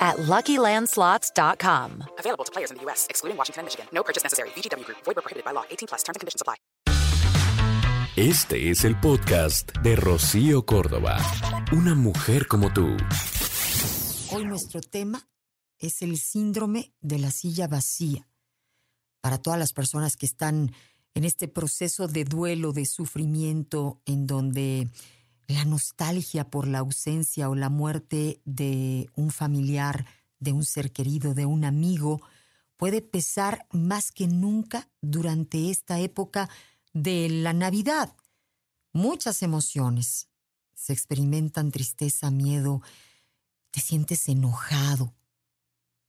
at LuckyLandSlots.com. Available to players in the U.S., excluding Washington and Michigan. No purchase necessary. VGW Group. Void where prohibited by law. 18 plus. Terms and conditions apply. Este es el podcast de Rocío Córdoba. Una mujer como tú. Hoy nuestro tema es el síndrome de la silla vacía. Para todas las personas que están en este proceso de duelo, de sufrimiento, en donde la nostalgia por la ausencia o la muerte de un familiar, de un ser querido, de un amigo, puede pesar más que nunca durante esta época de la Navidad. Muchas emociones. Se experimentan tristeza, miedo, te sientes enojado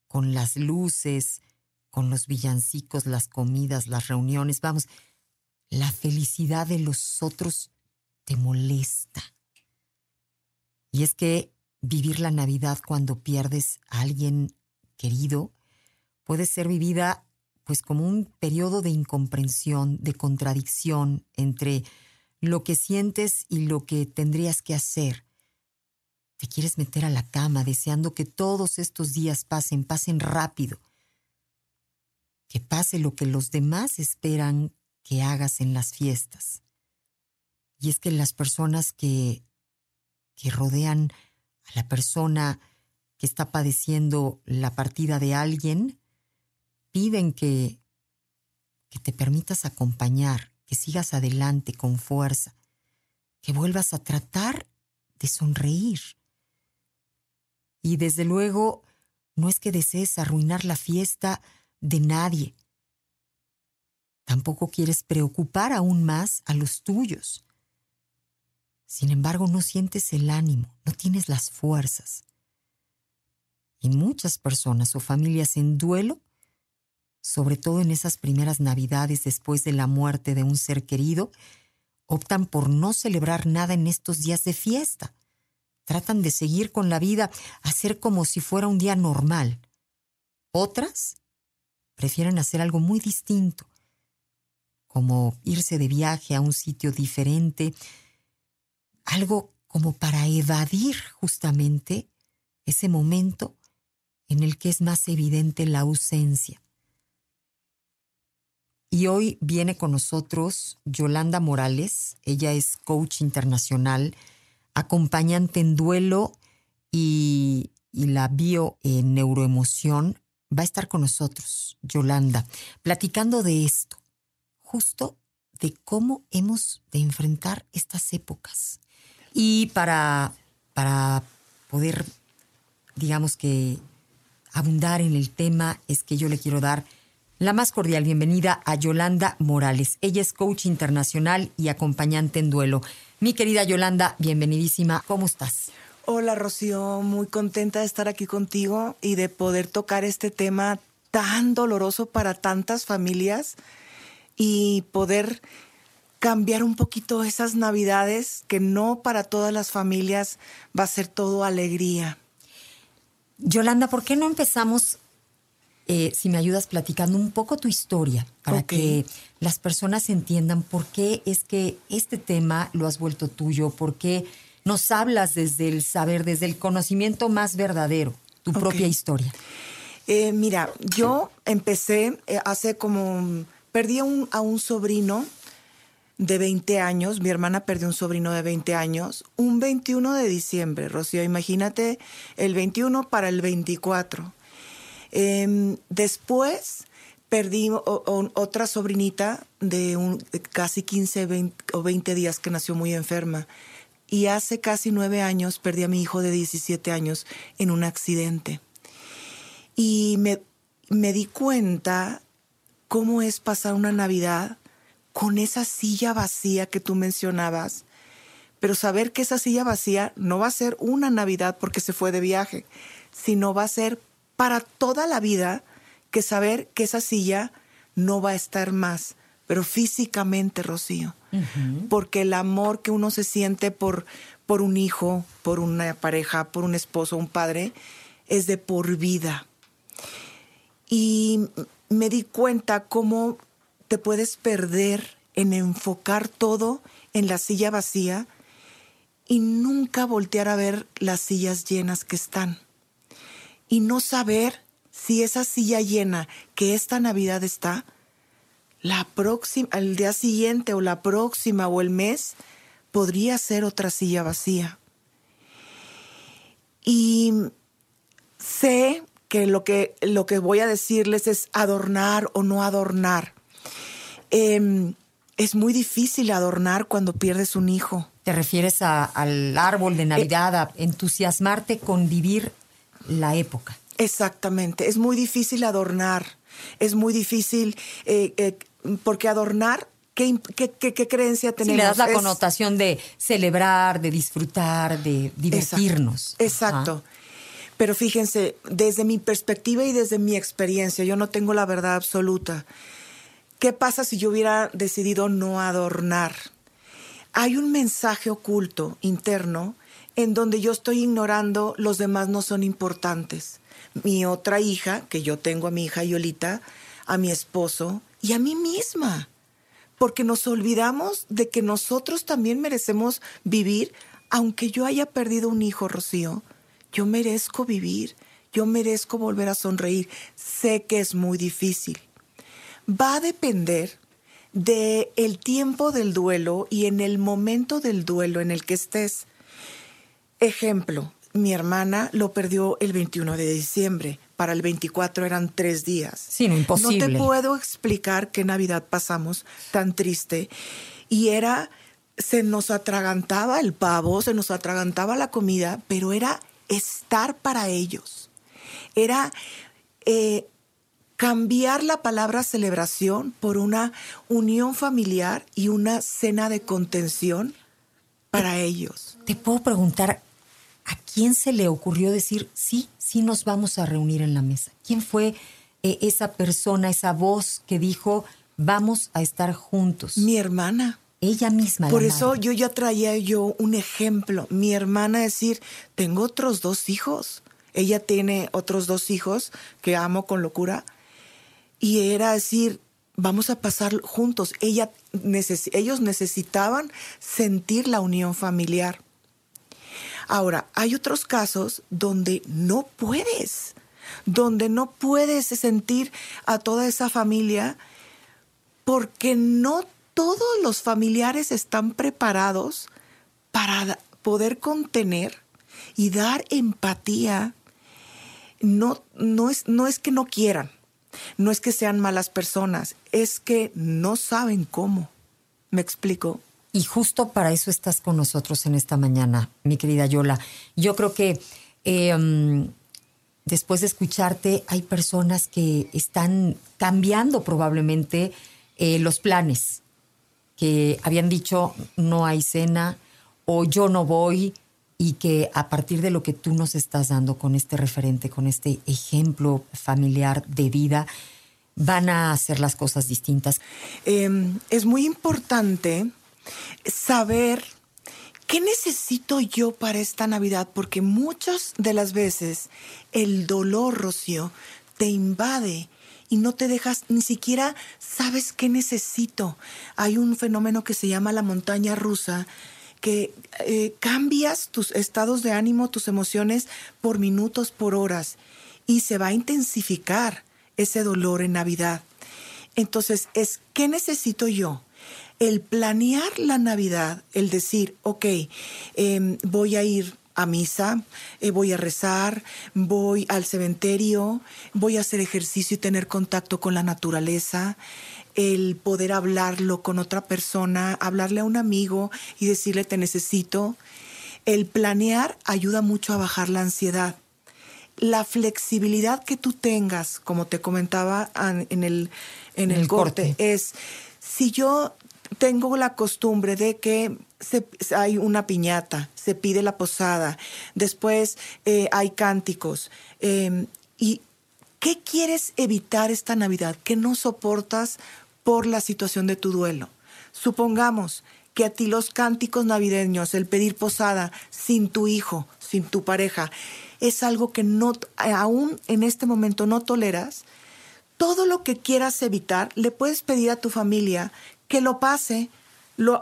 con las luces, con los villancicos, las comidas, las reuniones. Vamos, la felicidad de los otros te molesta. Y es que vivir la Navidad cuando pierdes a alguien querido puede ser vivida pues como un periodo de incomprensión, de contradicción entre lo que sientes y lo que tendrías que hacer. Te quieres meter a la cama deseando que todos estos días pasen, pasen rápido. Que pase lo que los demás esperan que hagas en las fiestas. Y es que las personas que, que rodean a la persona que está padeciendo la partida de alguien piden que, que te permitas acompañar, que sigas adelante con fuerza, que vuelvas a tratar de sonreír. Y desde luego, no es que desees arruinar la fiesta de nadie. Tampoco quieres preocupar aún más a los tuyos. Sin embargo, no sientes el ánimo, no tienes las fuerzas. Y muchas personas o familias en duelo, sobre todo en esas primeras navidades después de la muerte de un ser querido, optan por no celebrar nada en estos días de fiesta. Tratan de seguir con la vida, hacer como si fuera un día normal. Otras prefieren hacer algo muy distinto, como irse de viaje a un sitio diferente, algo como para evadir justamente ese momento en el que es más evidente la ausencia. Y hoy viene con nosotros Yolanda Morales, ella es coach internacional, acompañante en duelo y, la bio en neuroemoción. Va a estar con nosotros, Yolanda, platicando de esto, justo de cómo hemos de enfrentar estas épocas. Y para, para poder, digamos que, abundar en el tema, es que yo le quiero dar la más cordial bienvenida a Yolanda Morales. Ella es coach internacional y acompañante en duelo. Mi querida Yolanda, bienvenidísima. ¿Cómo estás? Hola Rocío, muy contenta de estar aquí contigo y de poder tocar este tema tan doloroso para tantas familias y poder cambiar un poquito esas navidades que no para todas las familias va a ser todo alegría. Yolanda, ¿por qué no empezamos, eh, si me ayudas platicando un poco tu historia, para que las personas entiendan por qué es que este tema lo has vuelto tuyo, por qué nos hablas desde el saber, desde el conocimiento más verdadero, tu propia historia? Eh, mira, yo empecé eh, hace como, perdí a un sobrino de 20 años, mi hermana perdió un sobrino de 20 años, un 21 de diciembre, Rocío, imagínate el 21 para el 24. Em, después perdí otra sobrinita de, un, casi 15 o 20 días que nació muy enferma. Y hace casi nueve años perdí a mi hijo de 17 años en un accidente. Y me, me di cuenta cómo es pasar una Navidad con esa silla vacía que tú mencionabas, pero saber que esa silla vacía no va a ser una Navidad porque se fue de viaje, sino va a ser para toda la vida que saber que esa silla no va a estar más, pero físicamente, Rocío. Porque el amor que uno se siente por, por un hijo, por una pareja, por un esposo, un padre, es de por vida. Y me di cuenta cómo te puedes perder en enfocar todo en la silla vacía y nunca voltear a ver las sillas llenas que están. Y no saber si esa silla llena que esta Navidad está, la próxima, al día siguiente o la próxima o el mes, podría ser otra silla vacía. Y sé que lo que, lo que voy a decirles es adornar o no adornar. Em, es muy difícil adornar cuando pierdes un hijo. ¿Te refieres al árbol de Navidad, a entusiasmarte con vivir la época? Exactamente, es muy difícil adornar, es muy difícil, eh, eh, porque adornar ¿Qué, qué, creencia tenemos? le das la connotación de celebrar, de disfrutar, de divertirnos. Exacto. Pero fíjense, desde mi perspectiva y desde mi experiencia, yo no tengo la verdad absoluta. ¿Qué pasa si yo hubiera decidido no adornar? Hay un mensaje oculto, interno, en donde yo estoy ignorando los demás no son importantes. Mi otra hija, que yo tengo a mi hija Yolita, a mi esposo y a mí misma porque nos olvidamos de que nosotros también merecemos vivir, aunque yo haya perdido un hijo, Rocío. Yo merezco vivir, yo merezco volver a sonreír. Sé que es muy difícil. Va a depender de el tiempo del duelo y en el momento del duelo en el que estés. Ejemplo, mi hermana lo perdió el 21 de diciembre para el 24 eran tres días. Sí, no, imposible. No te puedo explicar qué Navidad pasamos tan triste. Y era, se nos atragantaba el pavo, se nos atragantaba la comida, pero era estar para ellos. Era eh, cambiar la palabra celebración por una unión familiar y una cena de contención para ellos. Te puedo preguntar, ¿a quién se le ocurrió decir, sí, sí nos vamos a reunir en la mesa? ¿Quién fue eh, esa persona, esa voz que dijo, vamos a estar juntos? Mi hermana. Ella misma. Por eso yo ya traía yo un ejemplo. Mi hermana decir, tengo otros dos hijos. Ella tiene otros dos hijos que amo con locura. Y era decir, vamos a pasar juntos. Ella, ellos necesitaban sentir la unión familiar. Ahora, hay otros casos donde no puedes, donde no puedes sentir a toda esa familia porque no todos los familiares están preparados para poder contener y dar empatía. No, no, es, no es que no quieran, no es que sean malas personas, es que no saben cómo. ¿Me explico? Y justo para eso estás con nosotros en esta mañana, mi querida Yola. Yo creo que em, después de escucharte hay personas que están cambiando probablemente eh, los planes, que habían dicho no hay cena o yo no voy y que a partir de lo que tú nos estás dando con este referente, con este ejemplo familiar de vida, van a hacer las cosas distintas. Em, es muy importante saber qué necesito yo para esta Navidad, porque muchas de las veces el dolor, Rocío, te invade y no te dejas, ni siquiera sabes qué necesito. Hay un fenómeno que se llama la montaña rusa, que eh, cambias tus estados de ánimo, tus emociones por minutos, por horas, y se va a intensificar ese dolor en Navidad. Entonces, es, ¿qué necesito yo? el planear la Navidad, el decir, ok, em, voy a ir a misa, eh, voy a rezar, voy al cementerio, voy a hacer ejercicio y tener contacto con la naturaleza, el poder hablarlo con otra persona, hablarle a un amigo y decirle te necesito. El planear ayuda mucho a bajar la ansiedad. La flexibilidad que tú tengas, como te comentaba en el, en el, corte, es si yo tengo la costumbre de que hay una piñata, se pide la posada, después eh, hay cánticos. Em, ¿Y qué quieres evitar esta Navidad? ¿Qué no soportas por la situación de tu duelo. Supongamos que a ti los cánticos navideños, el pedir posada sin tu hijo, sin tu pareja, es algo que no, aún en este momento no toleras, todo lo que quieras evitar, le puedes pedir a tu familia que lo pase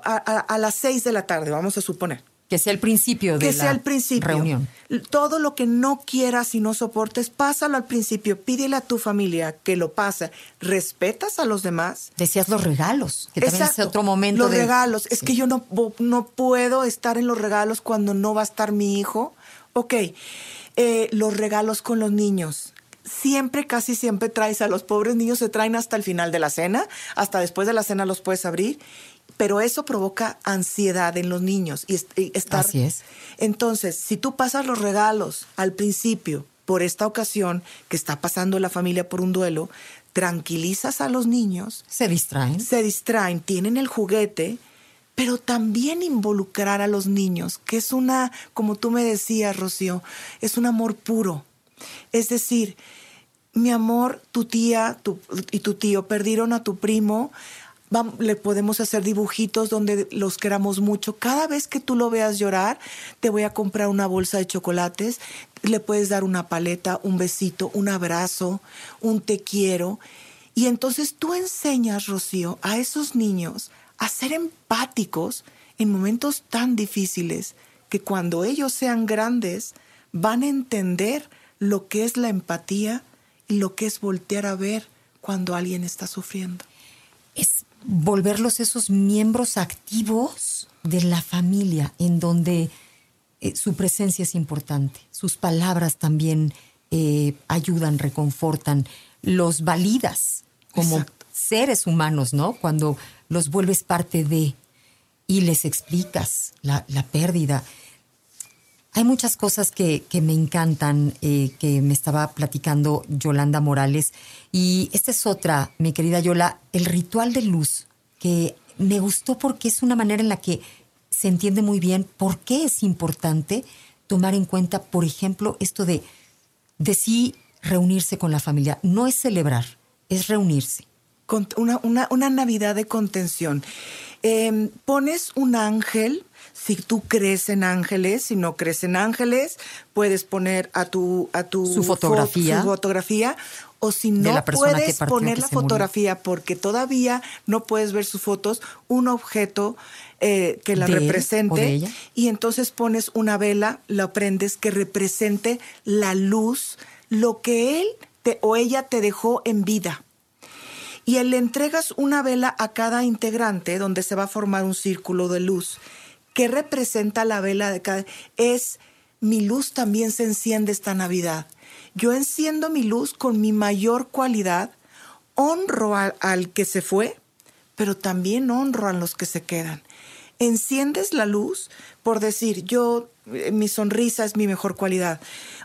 a, las seis de la tarde, vamos a suponer. Que sea el principio de que la sea el principio. reunión. Todo lo que no quieras y no soportes, pásalo al principio. Pídele a tu familia que lo pase. ¿Respetas a los demás? Decías los regalos, que también es otro momento. Los regalos. Es que yo no, no puedo estar en los regalos cuando no va a estar mi hijo. Ok, eh, los regalos con los niños siempre, casi siempre traes a los pobres niños, se traen hasta el final de la cena, hasta después de la cena los puedes abrir pero eso provoca ansiedad en los niños y, estar. Así es. Entonces, si tú pasas los regalos al principio, por esta ocasión que está pasando la familia por un duelo, tranquilizas a los niños. Se distraen. Se distraen, tienen el juguete, pero también involucrar a los niños, que es una, como tú me decías, Rocío, es un amor puro. Es decir, mi amor, tu tía y tu tío perdieron a tu primo, le podemos hacer dibujitos donde los queramos mucho. Cada vez que tú lo veas llorar, te voy a comprar una bolsa de chocolates, le puedes dar una paleta, un besito, un abrazo, un te quiero. Y entonces tú enseñas, Rocío, a esos niños a ser empáticos en momentos tan difíciles que cuando ellos sean grandes van a entender lo que es la empatía y lo que es voltear a ver cuando alguien está sufriendo. Volverlos esos miembros activos de la familia, en donde eh, su presencia es importante, sus palabras también eh, ayudan, reconfortan, los validas como seres humanos, ¿no? Cuando los vuelves parte de y les explicas la, la pérdida. Hay muchas cosas que, que me encantan, eh, que me estaba platicando Yolanda Morales. Y esta es otra, mi querida Yola, el ritual de luz, que me gustó porque es una manera en la que se entiende muy bien por qué es importante tomar en cuenta, por ejemplo, esto de, de sí reunirse con la familia. No es celebrar, es reunirse. Una, una, una Navidad de contención. Em, pones un ángel si tú crees en ángeles, si no crees en ángeles, puedes poner a tu a tu su fotografía, su fotografía o si no puedes poner la fotografía porque todavía no puedes ver sus fotos, un objeto eh, que la represente y entonces pones una vela, la prendes que represente la luz, lo que él te, o ella te dejó en vida. Y le entregas una vela a cada integrante donde se va a formar un círculo de luz. ¿Qué representa la vela de cada? Es mi luz también se enciende esta Navidad. Yo enciendo mi luz con mi mayor cualidad, honro al, que se fue, pero también honro a los que se quedan. Enciendes la luz por decir, yo, eh, mi sonrisa es mi mejor cualidad.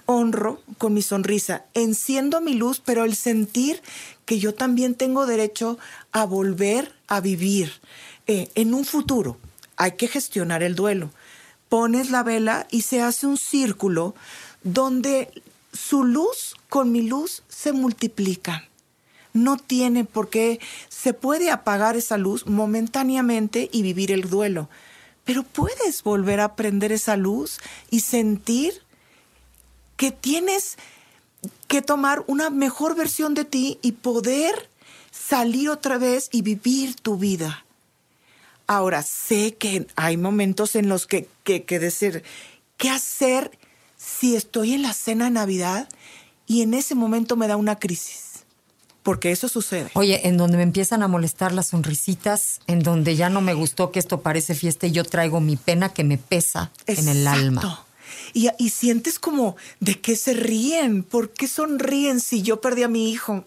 Honro con mi sonrisa. Enciendo mi luz, pero el sentir que yo también tengo derecho a volver a vivir eh, en un futuro hay que gestionar el duelo. Pones la vela y se hace un círculo donde su luz con mi luz se multiplican. No tiene por qué, se puede apagar esa luz momentáneamente y vivir el duelo, pero puedes volver a prender esa luz y sentir que tienes que tomar una mejor versión de ti y poder salir otra vez y vivir tu vida. Ahora, sé que hay momentos en los que, que, que decir, ¿qué hacer si estoy en la cena de Navidad y en ese momento me da una crisis? Porque eso sucede. Oye, en donde me empiezan a molestar las sonrisitas, en donde ya no me gustó que esto parece fiesta y yo traigo mi pena que me pesa en el alma. Y, y, sientes como, ¿de qué se ríen? ¿Por qué sonríen si yo perdí a mi hijo?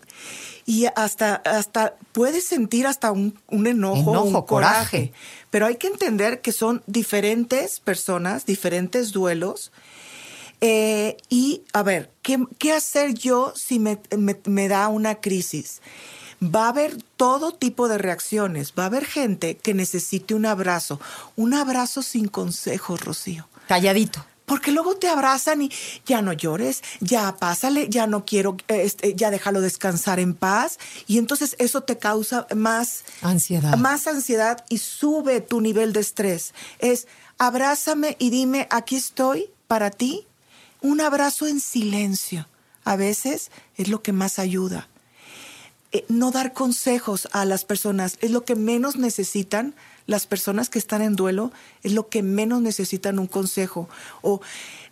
y hasta, hasta puedes sentir hasta un, enojo, un coraje. Pero hay que entender que son diferentes personas, diferentes duelos. Eh, y a ver, ¿qué, hacer yo si me, me, da una crisis? Va a haber todo tipo de reacciones. Va a haber gente que necesite un abrazo. Un abrazo sin consejos, Rocío. Calladito. Porque luego te abrazan y ya no llores, ya pásale, ya no quiero, este, ya déjalo descansar en paz. Y entonces eso te causa más Ansiedad. Más ansiedad y sube tu nivel de estrés. Es abrázame y dime, aquí estoy para ti. Un abrazo en silencio. A veces es lo que más ayuda. Eh, no dar consejos a las personas es lo que menos necesitan las personas que están en duelo es lo que menos necesitan un consejo. O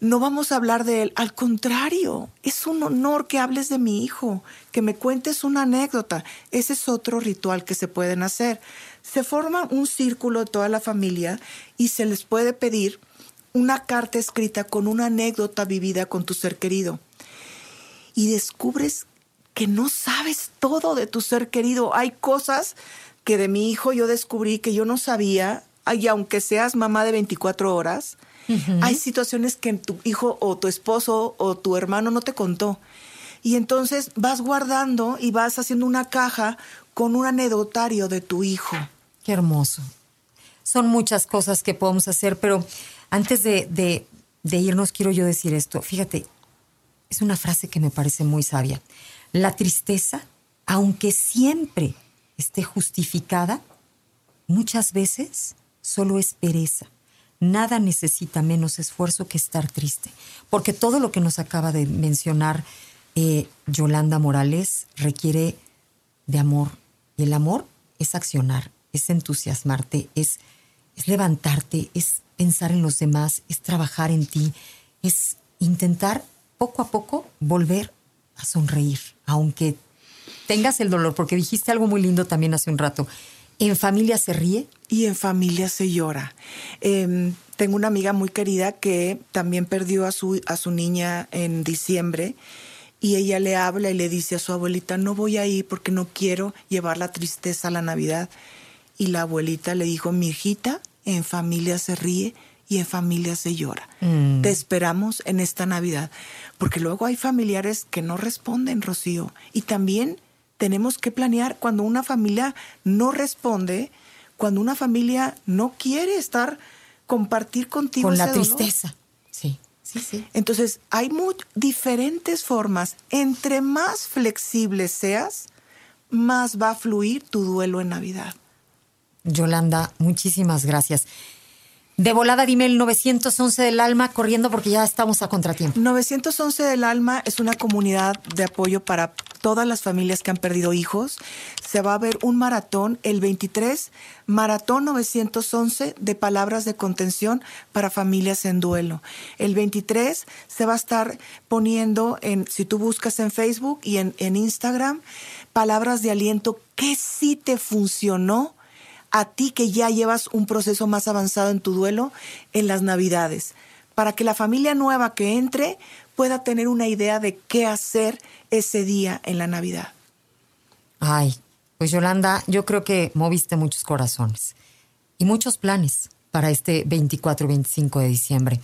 no vamos a hablar de él. Al contrario, es un honor que hables de mi hijo, que me cuentes una anécdota. Ese es otro ritual que se pueden hacer. Se forma un círculo de toda la familia y se les puede pedir una carta escrita con una anécdota vivida con tu ser querido. Y descubres que no sabes todo de tu ser querido. Hay cosas que de mi hijo yo descubrí que yo no sabía, y aunque seas mamá de 24 horas, hay situaciones que tu hijo o tu esposo o tu hermano no te contó. Y entonces vas guardando y vas haciendo una caja con un anecdotario de tu hijo. Qué hermoso. Son muchas cosas que podemos hacer, pero antes de, de, de irnos quiero yo decir esto. Fíjate, es una frase que me parece muy sabia. La tristeza, aunque siempre esté justificada, muchas veces solo es pereza. Nada necesita menos esfuerzo que estar triste, porque todo lo que nos acaba de mencionar eh, Yolanda Morales requiere de amor. Y el amor es accionar, es entusiasmarte, es, es levantarte, es pensar en los demás, es trabajar en ti, es intentar poco a poco volver a sonreír, aunque tengas el dolor, porque dijiste algo muy lindo también hace un rato. ¿En familia se ríe? Y en familia se llora. Em, tengo una amiga muy querida que también perdió a su, a su niña en diciembre y ella le habla y le dice a su abuelita, no voy a ir porque no quiero llevar la tristeza a la Navidad. Y la abuelita le dijo, mi hijita, en familia se ríe y en familia se llora. Mm. Te esperamos en esta Navidad. Porque luego hay familiares que no responden, Rocío. Y también tenemos que planear cuando una familia no responde, cuando una familia no quiere estar, compartir contigo. Con la dolor. tristeza. Sí, sí, sí. Entonces, hay muy diferentes formas. Entre más flexible seas, más va a fluir tu duelo en Navidad. Yolanda, muchísimas gracias. De volada, dime el 911 del alma corriendo porque ya estamos a contratiempo. 911 del Alma es una comunidad de apoyo para todas las familias que han perdido hijos. Se va a ver un maratón el 23, Maratón 911 de palabras de contención para familias en duelo. El 23 se va a estar poniendo en, si tú buscas en Facebook y en, en Instagram, palabras de aliento que sí te funcionó a ti que ya llevas un proceso más avanzado en tu duelo en las Navidades, para que la familia nueva que entre pueda tener una idea de qué hacer ese día en la Navidad. Ay, pues Yolanda, yo creo que moviste muchos corazones y muchos planes para este 24 y 25 de diciembre.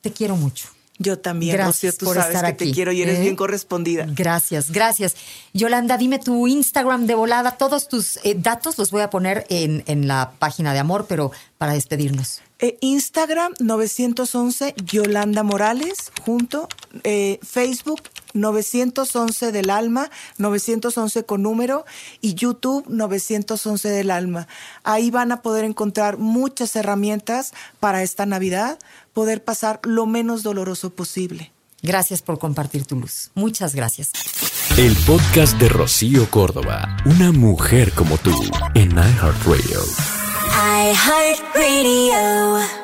Te quiero mucho. Yo también, Gracias Rocío, tú por sabes estar que aquí, te quiero y eres ¿eh? bien correspondida. Gracias, gracias. Yolanda, dime tu Instagram de volada. Todos tus eh, datos los voy a poner en, en la página de amor, pero para despedirnos. Eh, Instagram 911 Yolanda Morales, junto. eh, Facebook 911 del alma, 911 con número y YouTube 911 del alma. Ahí van a poder encontrar muchas herramientas para esta Navidad, poder pasar lo menos doloroso posible. Gracias por compartir tu luz. Muchas gracias. El podcast de Rocío Córdoba, una mujer como tú, en iHeartRadio. iHeartRadio.